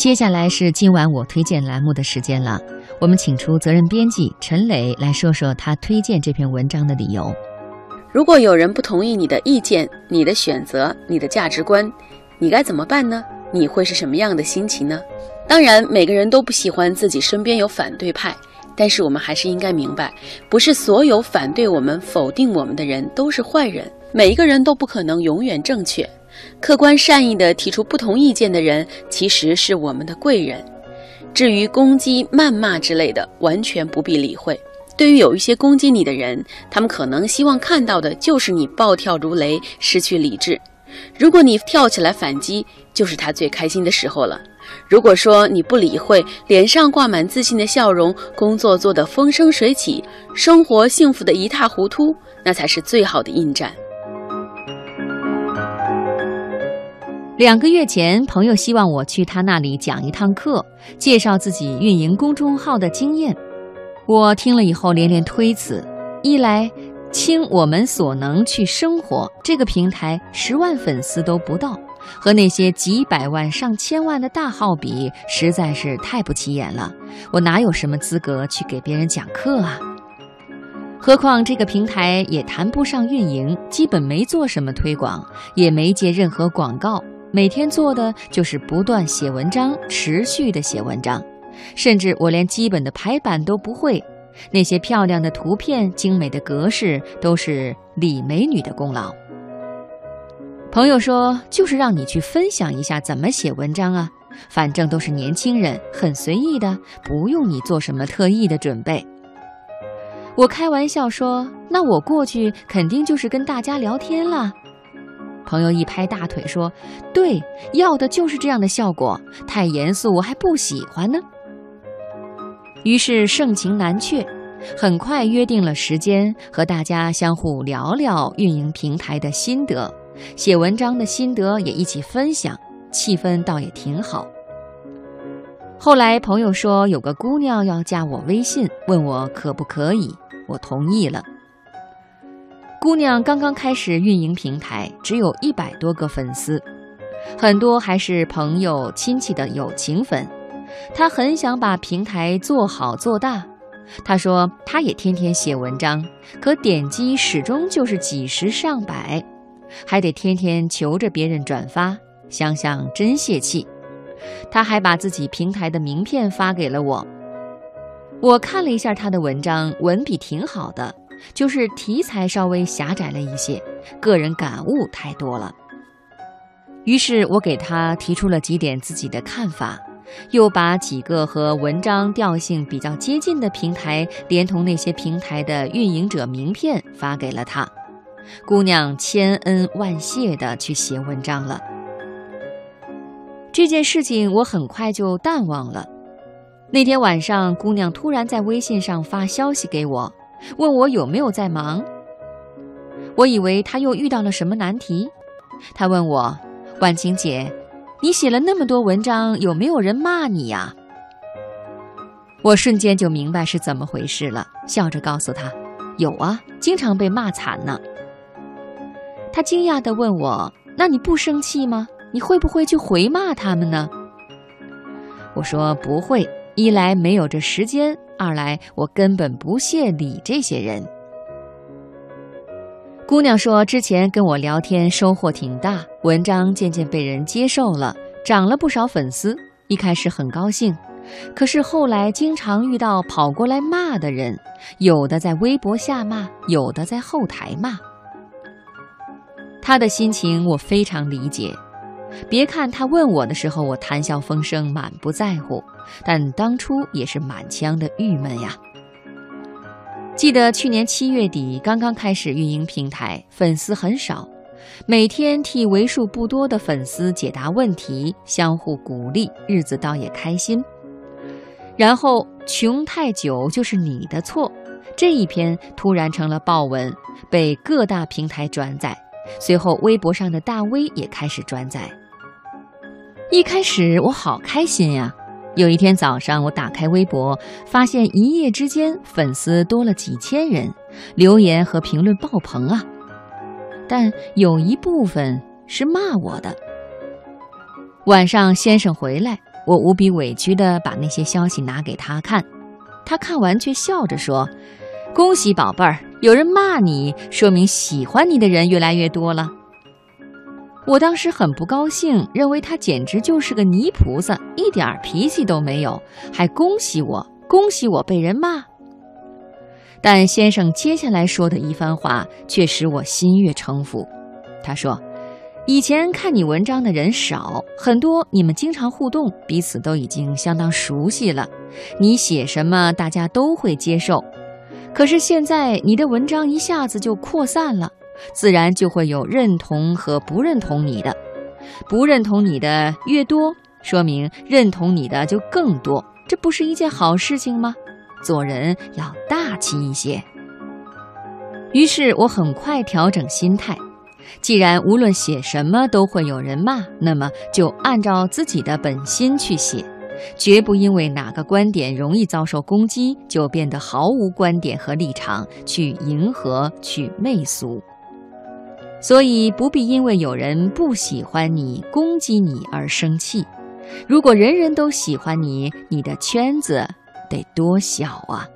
接下来是今晚我推荐栏目的时间了，我们请出责任编辑陈磊来说说他推荐这篇文章的理由。如果有人不同意你的意见、你的选择、你的价值观，你该怎么办呢？你会是什么样的心情呢？当然，每个人都不喜欢自己身边有反对派，但是我们还是应该明白，不是所有反对我们、否定我们的人都是坏人，每一个人都不可能永远正确。客观善意地提出不同意见的人，其实是我们的贵人。至于攻击、谩骂之类的，完全不必理会。对于有一些攻击你的人，他们可能希望看到的就是你暴跳如雷、失去理智。如果你跳起来反击，就是他最开心的时候了。如果说你不理会，脸上挂满自信的笑容，工作做得风生水起，生活幸福的一塌糊涂，那才是最好的应战。两个月前，朋友希望我去他那里讲一趟课，介绍自己运营公众号的经验。我听了以后连连推辞：一来，倾我们所能去生活，这个平台十万粉丝都不到，和那些几百万、上千万的大号比，实在是太不起眼了。我哪有什么资格去给别人讲课啊？何况这个平台也谈不上运营，基本没做什么推广，也没接任何广告。每天做的就是不断写文章，持续的写文章，甚至我连基本的排版都不会。那些漂亮的图片、精美的格式，都是李美女的功劳。朋友说，就是让你去分享一下怎么写文章啊，反正都是年轻人，很随意的，不用你做什么特意的准备。我开玩笑说，那我过去肯定就是跟大家聊天了。朋友一拍大腿说：“对，要的就是这样的效果。太严肃，我还不喜欢呢。”于是盛情难却，很快约定了时间，和大家相互聊聊运营平台的心得，写文章的心得也一起分享，气氛倒也挺好。后来朋友说有个姑娘要加我微信，问我可不可以，我同意了。姑娘刚刚开始运营平台，只有一百多个粉丝，很多还是朋友亲戚的友情粉。她很想把平台做好做大。她说她也天天写文章，可点击始终就是几十上百，还得天天求着别人转发，想想真泄气。她还把自己平台的名片发给了我，我看了一下她的文章，文笔挺好的。就是题材稍微狭窄了一些，个人感悟太多了。于是我给他提出了几点自己的看法，又把几个和文章调性比较接近的平台，连同那些平台的运营者名片发给了他。姑娘千恩万谢地去写文章了。这件事情我很快就淡忘了。那天晚上，姑娘突然在微信上发消息给我。问我有没有在忙，我以为他又遇到了什么难题。他问我：“婉晴姐，你写了那么多文章，有没有人骂你呀？”我瞬间就明白是怎么回事了，笑着告诉他：“有啊，经常被骂惨呢。”他惊讶地问我：“那你不生气吗？你会不会去回骂他们呢？”我说：“不会。”一来没有这时间，二来我根本不屑理这些人。姑娘说，之前跟我聊天收获挺大，文章渐渐被人接受了，涨了不少粉丝。一开始很高兴，可是后来经常遇到跑过来骂的人，有的在微博下骂，有的在后台骂。她的心情我非常理解。别看他问我的时候，我谈笑风生，满不在乎，但当初也是满腔的郁闷呀。记得去年七月底刚刚开始运营平台，粉丝很少，每天替为数不多的粉丝解答问题，相互鼓励，日子倒也开心。然后穷太久就是你的错，这一篇突然成了爆文，被各大平台转载，随后微博上的大 V 也开始转载。一开始我好开心呀！有一天早上，我打开微博，发现一夜之间粉丝多了几千人，留言和评论爆棚啊！但有一部分是骂我的。晚上先生回来，我无比委屈地把那些消息拿给他看，他看完却笑着说：“恭喜宝贝儿，有人骂你，说明喜欢你的人越来越多了。”我当时很不高兴，认为他简直就是个泥菩萨，一点脾气都没有，还恭喜我，恭喜我被人骂。但先生接下来说的一番话却使我心悦诚服。他说：“以前看你文章的人少，很多你们经常互动，彼此都已经相当熟悉了，你写什么大家都会接受。可是现在你的文章一下子就扩散了。”自然就会有认同和不认同你的，不认同你的越多，说明认同你的就更多，这不是一件好事情吗？做人要大气一些。于是我很快调整心态，既然无论写什么都会有人骂，那么就按照自己的本心去写，绝不因为哪个观点容易遭受攻击，就变得毫无观点和立场去迎合、去媚俗。所以不必因为有人不喜欢你、攻击你而生气。如果人人都喜欢你，你的圈子得多小啊！